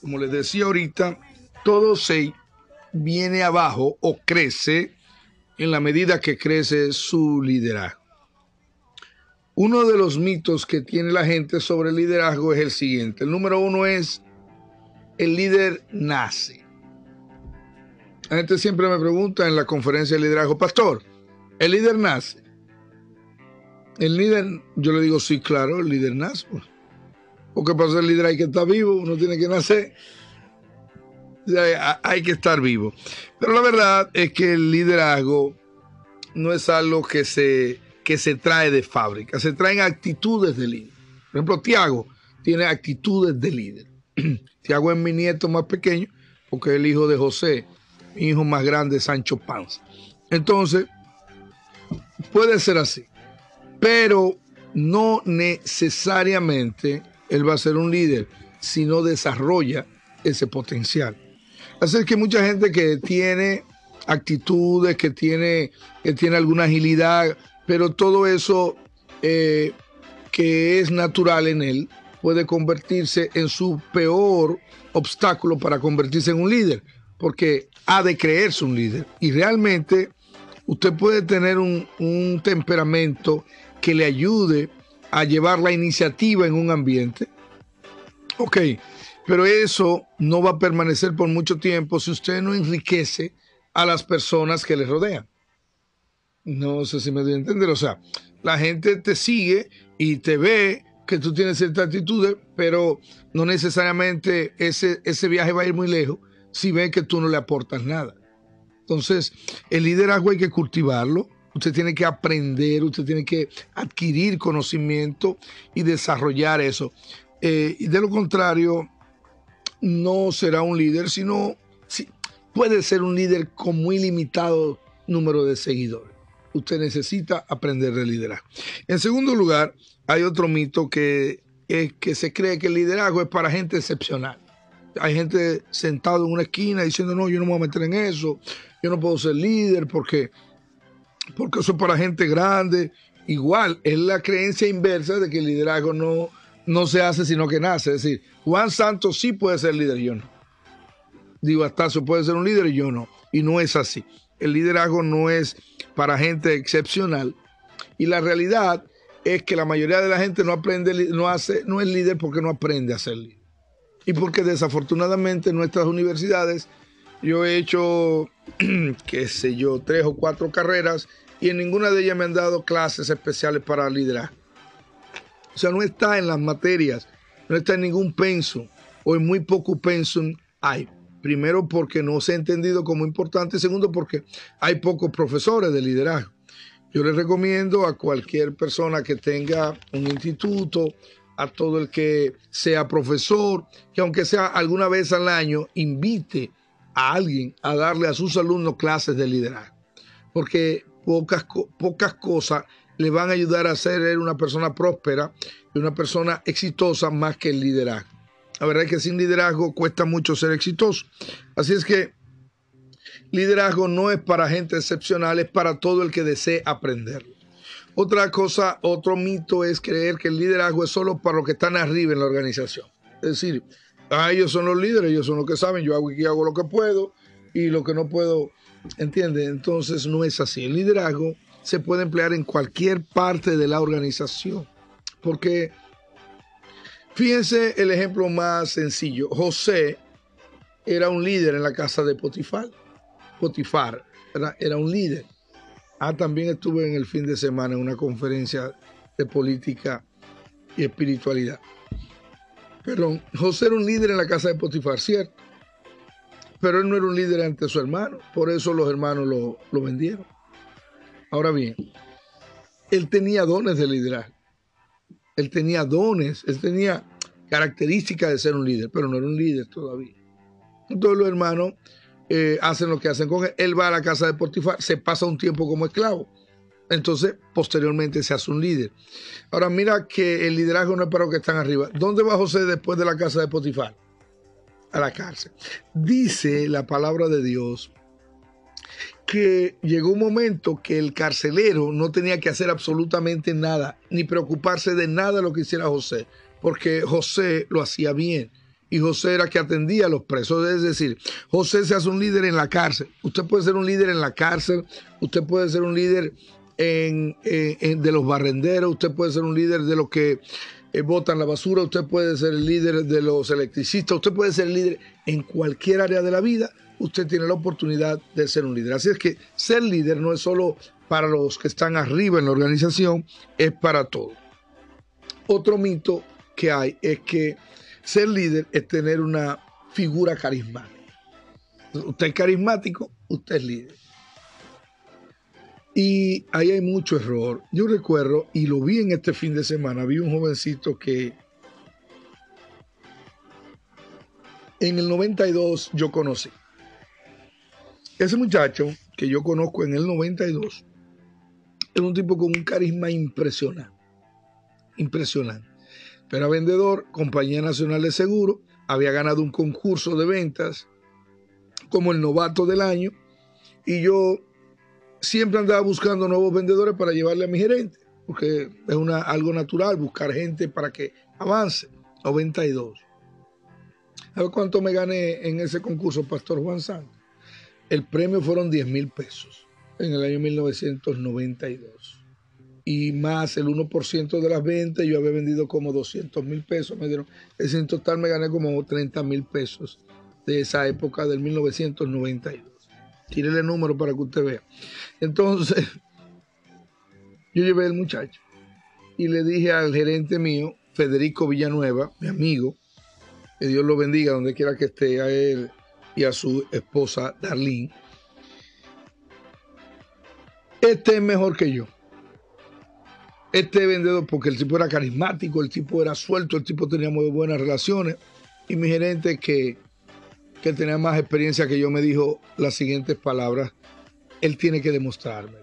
Como les decía ahorita, todo se viene abajo o crece en la medida que crece su liderazgo. Uno de los mitos que tiene la gente sobre el liderazgo es el siguiente. El número uno es, el líder nace. La gente siempre me pregunta en la conferencia de liderazgo, pastor, ¿el líder nace? El líder, yo le digo, sí, claro, el líder nace. Pues. Porque para ser líder hay que estar vivo, uno tiene que nacer. Hay que estar vivo. Pero la verdad es que el liderazgo no es algo que se, que se trae de fábrica, se traen actitudes de líder. Por ejemplo, Tiago tiene actitudes de líder. Tiago es mi nieto más pequeño porque es el hijo de José, mi hijo más grande, Sancho Panza. Entonces, puede ser así, pero no necesariamente él va a ser un líder si no desarrolla ese potencial. Así que mucha gente que tiene actitudes, que tiene, que tiene alguna agilidad, pero todo eso eh, que es natural en él puede convertirse en su peor obstáculo para convertirse en un líder, porque ha de creerse un líder. Y realmente usted puede tener un temperamento que le ayude a llevar la iniciativa en un ambiente. Ok, pero eso no va a permanecer por mucho tiempo si usted no enriquece a las personas que le rodean. No sé si me doy a entender. O sea, la gente te sigue y te ve que tú tienes cierta actitudes, pero no necesariamente ese, ese viaje va a ir muy lejos si ve que tú no le aportas nada. Entonces, el liderazgo hay que cultivarlo. Usted tiene que aprender, usted tiene que adquirir conocimiento y desarrollar eso. Eh, y de lo contrario, no será un líder, sino puede ser un líder con muy limitado número de seguidores. Usted necesita aprender de liderazgo. En segundo lugar, hay otro mito que es que se cree que el liderazgo es para gente excepcional. Hay gente sentado en una esquina diciendo, no, yo no me voy a meter en eso, yo no puedo ser líder porque, porque eso es para gente grande. Igual, es la creencia inversa de que el liderazgo no, no se hace sino que nace. Es decir, Juan Santos sí puede ser líder, yo no. Digo, Astacio puede ser un líder y yo no. Y no es así. El liderazgo no es para gente excepcional. Y la realidad es que la mayoría de la gente no aprende, no hace, no es líder porque no aprende a ser líder. Y porque desafortunadamente en nuestras universidades yo he hecho, qué sé yo, tres o cuatro carreras y en ninguna de ellas me han dado clases especiales para liderazgo. O sea, no está en las materias, no está en ningún pensum o en muy poco pensum hay. Primero porque no se ha entendido como importante, segundo porque hay pocos profesores de liderazgo. Yo les recomiendo a cualquier persona que tenga un instituto, a todo el que sea profesor, que aunque sea alguna vez al año, invite a alguien a darle a sus alumnos clases de liderazgo. Porque pocas, pocas cosas le van a ayudar a ser una persona próspera y una persona exitosa más que el liderazgo. La verdad es que sin liderazgo cuesta mucho ser exitoso. Así es que liderazgo no es para gente excepcional, es para todo el que desee aprenderlo. Otra cosa, otro mito es creer que el liderazgo es solo para los que están arriba en la organización. Es decir, ah, ellos son los líderes, ellos son los que saben, yo hago aquí hago lo que puedo y lo que no puedo, ¿entiendes? Entonces no es así. El liderazgo se puede emplear en cualquier parte de la organización. Porque fíjense el ejemplo más sencillo. José era un líder en la casa de Potifar. Potifar era, era un líder. Ah, también estuve en el fin de semana en una conferencia de política y espiritualidad. Perdón, José era un líder en la casa de Potifar, cierto. Pero él no era un líder ante su hermano, por eso los hermanos lo, lo vendieron. Ahora bien, él tenía dones de liderazgo. Él tenía dones, él tenía características de ser un líder, pero no era un líder todavía. Entonces los hermanos eh, hacen lo que hacen con él. Él va a la casa de Potifar, se pasa un tiempo como esclavo. Entonces, posteriormente se hace un líder. Ahora, mira que el liderazgo no es para los que están arriba. ¿Dónde va José después de la casa de Potifar? A la cárcel. Dice la palabra de Dios que llegó un momento que el carcelero no tenía que hacer absolutamente nada, ni preocuparse de nada de lo que hiciera José, porque José lo hacía bien. Y José era que atendía a los presos. Es decir, José se hace un líder en la cárcel. Usted puede ser un líder en la cárcel, usted puede ser un líder de los barrenderos, usted puede ser un líder de los que eh, botan la basura, usted puede ser el líder de los electricistas, usted puede ser el líder en cualquier área de la vida, usted tiene la oportunidad de ser un líder. Así es que ser líder no es solo para los que están arriba en la organización, es para todos. Otro mito que hay es que ser líder es tener una figura carismática. Usted es carismático, usted es líder. Y ahí hay mucho error. Yo recuerdo, y lo vi en este fin de semana, vi un jovencito que en el 92 yo conocí. Ese muchacho que yo conozco en el 92 era un tipo con un carisma impresionante. Impresionante. Era vendedor, Compañía Nacional de Seguro, había ganado un concurso de ventas como el novato del año y yo siempre andaba buscando nuevos vendedores para llevarle a mi gerente, porque es una, algo natural buscar gente para que avance. 92. ¿Sabes cuánto me gané en ese concurso, Pastor Juan Santos? El premio fueron 10 mil pesos en el año 1992. Y más el 1% de las ventas, yo había vendido como 200 mil pesos. Me dieron, en total me gané como 30 mil pesos de esa época del 1992. Tírele el número para que usted vea. Entonces, yo llevé al muchacho y le dije al gerente mío, Federico Villanueva, mi amigo, que Dios lo bendiga donde quiera que esté, a él y a su esposa Darlene. Este es mejor que yo. Este vendedor, porque el tipo era carismático, el tipo era suelto, el tipo tenía muy buenas relaciones. Y mi gerente, que que tenía más experiencia que yo, me dijo las siguientes palabras. Él tiene que demostrarme,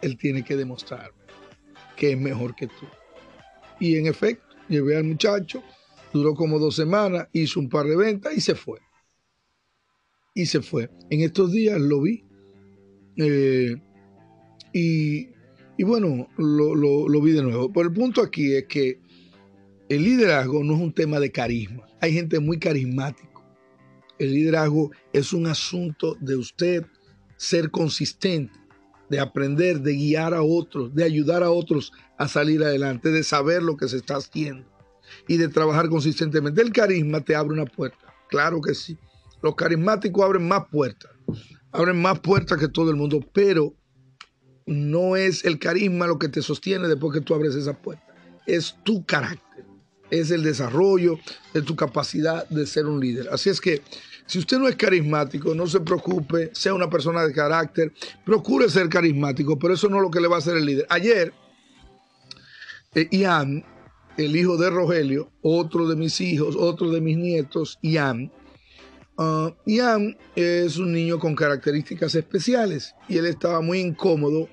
él tiene que demostrarme que es mejor que tú. Y en efecto, llevé al muchacho, duró como dos semanas, hizo un par de ventas y se fue. Y se fue. En estos días lo vi. Eh, y, bueno, lo, lo vi de nuevo. Pero el punto aquí es que el liderazgo no es un tema de carisma. Hay gente muy carismática el liderazgo es un asunto de usted ser consistente, de aprender, de guiar a otros, de ayudar a otros a salir adelante, de saber lo que se está haciendo y de trabajar consistentemente. El carisma te abre una puerta, claro que sí. Los carismáticos abren más puertas, abren más puertas que todo el mundo, pero no es el carisma lo que te sostiene después que tú abres esa puerta, es tu carácter, es el desarrollo de tu capacidad de ser un líder. Así es que si usted no es carismático, no se preocupe, sea una persona de carácter, procure ser carismático, pero eso no es lo que le va a hacer el líder. Ayer, eh, Ian, el hijo de Rogelio, otro de mis hijos, otro de mis nietos, Ian, uh, Ian es un niño con características especiales y él estaba muy incómodo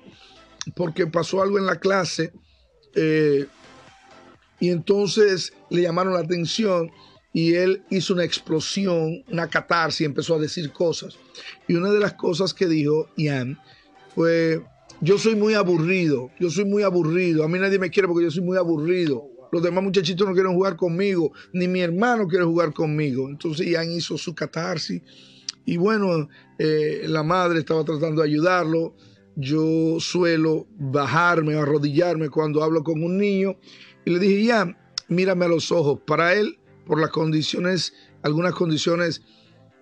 porque pasó algo en la clase eh, y entonces le llamaron la atención y él hizo una explosión, una catarsis, empezó a decir cosas. Y una de las cosas que dijo Ian fue, yo soy muy aburrido, yo soy muy aburrido, a mí nadie me quiere porque yo soy muy aburrido. Los demás muchachitos no quieren jugar conmigo, ni mi hermano quiere jugar conmigo. Entonces Ian hizo su catarsis y bueno, eh, la madre estaba tratando de ayudarlo. Yo suelo bajarme, arrodillarme cuando hablo con un niño y le dije, Ian, mírame a los ojos. Para él por las condiciones, algunas condiciones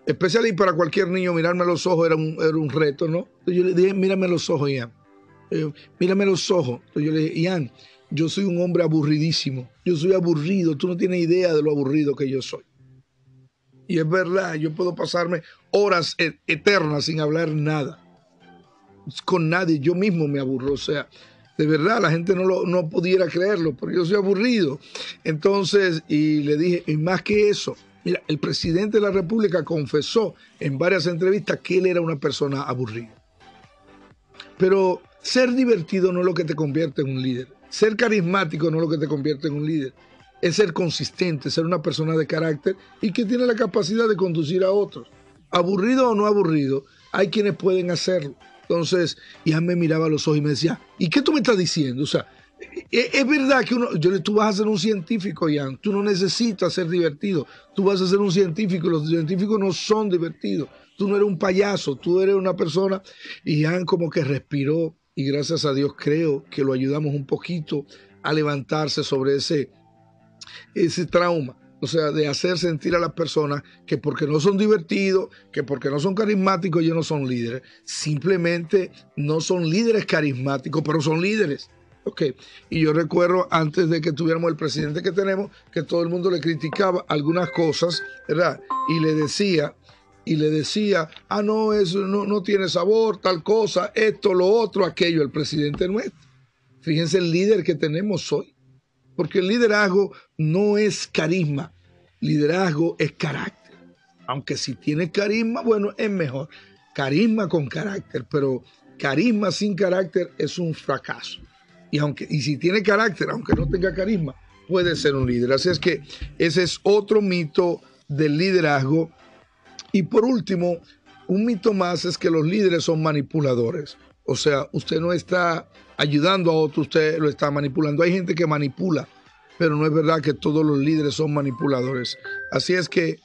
especiales y para cualquier niño mirarme a los ojos era un, era un reto, ¿no? Entonces yo le dije, mírame a los ojos, Ian. Mírame a los ojos. Entonces yo le dije, Ian, yo soy un hombre aburridísimo. Yo soy aburrido. Tú no tienes idea de lo aburrido que yo soy. Y es verdad, yo puedo pasarme horas e, eternas sin hablar nada. Con nadie. Yo mismo me aburro. O sea, de verdad, la gente no, lo, no pudiera creerlo, porque yo soy aburrido. Entonces, y le dije, y más que eso, mira, el presidente de la República confesó en varias entrevistas que él era una persona aburrida. Pero ser divertido no es lo que te convierte en un líder. Ser carismático no es lo que te convierte en un líder. Es ser consistente, ser una persona de carácter y que tiene la capacidad de conducir a otros. Aburrido o no aburrido, hay quienes pueden hacerlo Entonces, Ian me miraba a los ojos y me decía, ¿y qué tú me estás diciendo? O sea, e, es, verdad que uno, yo, tú vas a ser un científico, Ian, tú no necesitas ser divertido, tú vas a ser un científico, los científicos no son divertidos, tú no eres un payaso, tú eres una persona, y Ian como que respiró, y gracias a Dios creo que lo ayudamos un poquito a levantarse sobre ese, ese trauma. O sea, de hacer sentir a las personas que porque no son divertidos, que porque no son carismáticos, ellos no son líderes. Simplemente no son líderes carismáticos, pero son líderes. Ok, y yo recuerdo antes de que tuviéramos el presidente que tenemos, que todo el mundo le criticaba algunas cosas, ¿verdad? Y le decía, y le decía, ah, no, eso no, no tiene sabor, tal cosa, esto, lo otro, aquello, el presidente nuestro. Fíjense el líder que tenemos hoy. Porque el liderazgo no es carisma, liderazgo es carácter. Aunque si tiene carisma, bueno, es mejor. Carisma con carácter, pero carisma sin carácter es un fracaso. Y, aunque, y si tiene carácter, aunque no tenga carisma, puede ser un líder. Así es que ese es otro mito del liderazgo. Y por último, un mito más es que los líderes son manipuladores. O sea, usted no está ayudando a otro, usted lo está manipulando. Hay gente que manipula, pero no es verdad que todos los líderes son manipuladores. Así es que,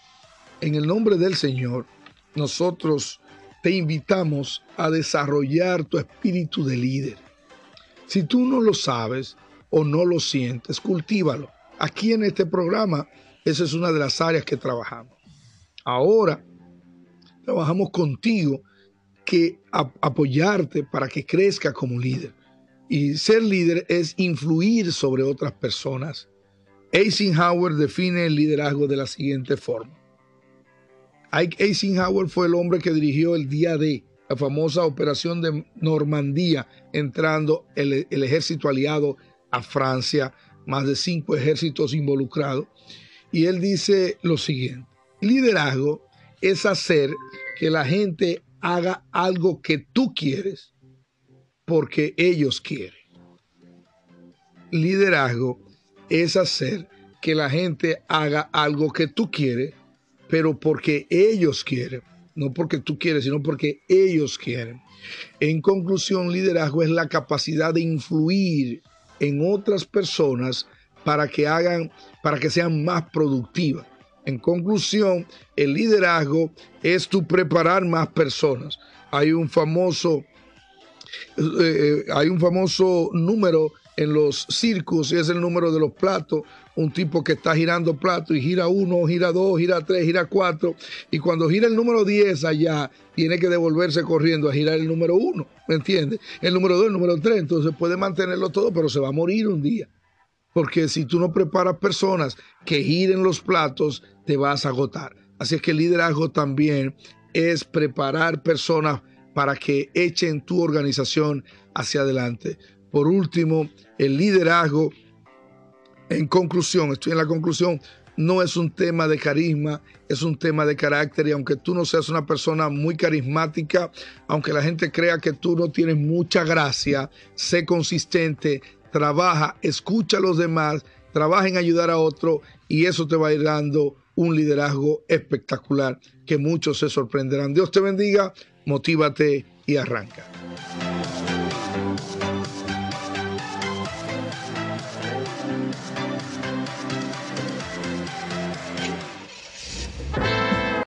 en el nombre del Señor, nosotros te invitamos a desarrollar tu espíritu de líder. Si tú no lo sabes o no lo sientes, cultívalo. Aquí en este programa, esa es una de las áreas que trabajamos. Ahora, trabajamos contigo que apoyarte para que crezca como líder. Y ser líder es influir sobre otras personas. Eisenhower define el liderazgo de la siguiente forma. Eisenhower fue el hombre que dirigió el día D, la famosa operación de Normandía, entrando el, el ejército aliado a Francia, más de cinco ejércitos involucrados. Y él dice lo siguiente, liderazgo es hacer que la gente haga algo que tú quieres porque ellos quieren. Liderazgo es hacer que la gente haga algo que tú quieres, pero porque ellos quieren. No porque tú quieres, sino porque ellos quieren. En conclusión, liderazgo es la capacidad de influir en otras personas para que hagan, para que sean más productivas. En conclusión, el liderazgo es tu preparar más personas. Hay un famoso eh, eh, hay un famoso número en los circos y es el número de los platos. Un tipo que está girando platos y gira uno, gira dos, gira tres, gira cuatro. Y cuando gira el número 10 allá, tiene que devolverse corriendo a girar el número uno. ¿Me entiendes? El número dos, el número tres. Entonces puede mantenerlo todo, pero se va a morir un día. Porque si tú no preparas personas que giren los platos, te vas a agotar. Así es que el liderazgo también es preparar personas para que echen tu organización hacia adelante. Por último, el liderazgo, en conclusión, estoy en la conclusión, no es un tema de carisma, es un tema de carácter y aunque tú no seas una persona muy carismática, aunque la gente crea que tú no tienes mucha gracia, sé consistente, trabaja, escucha a los demás, trabaja en ayudar a otro y eso te va a ir dando un liderazgo espectacular que muchos se sorprenderán. Dios te bendiga motívate y arranca.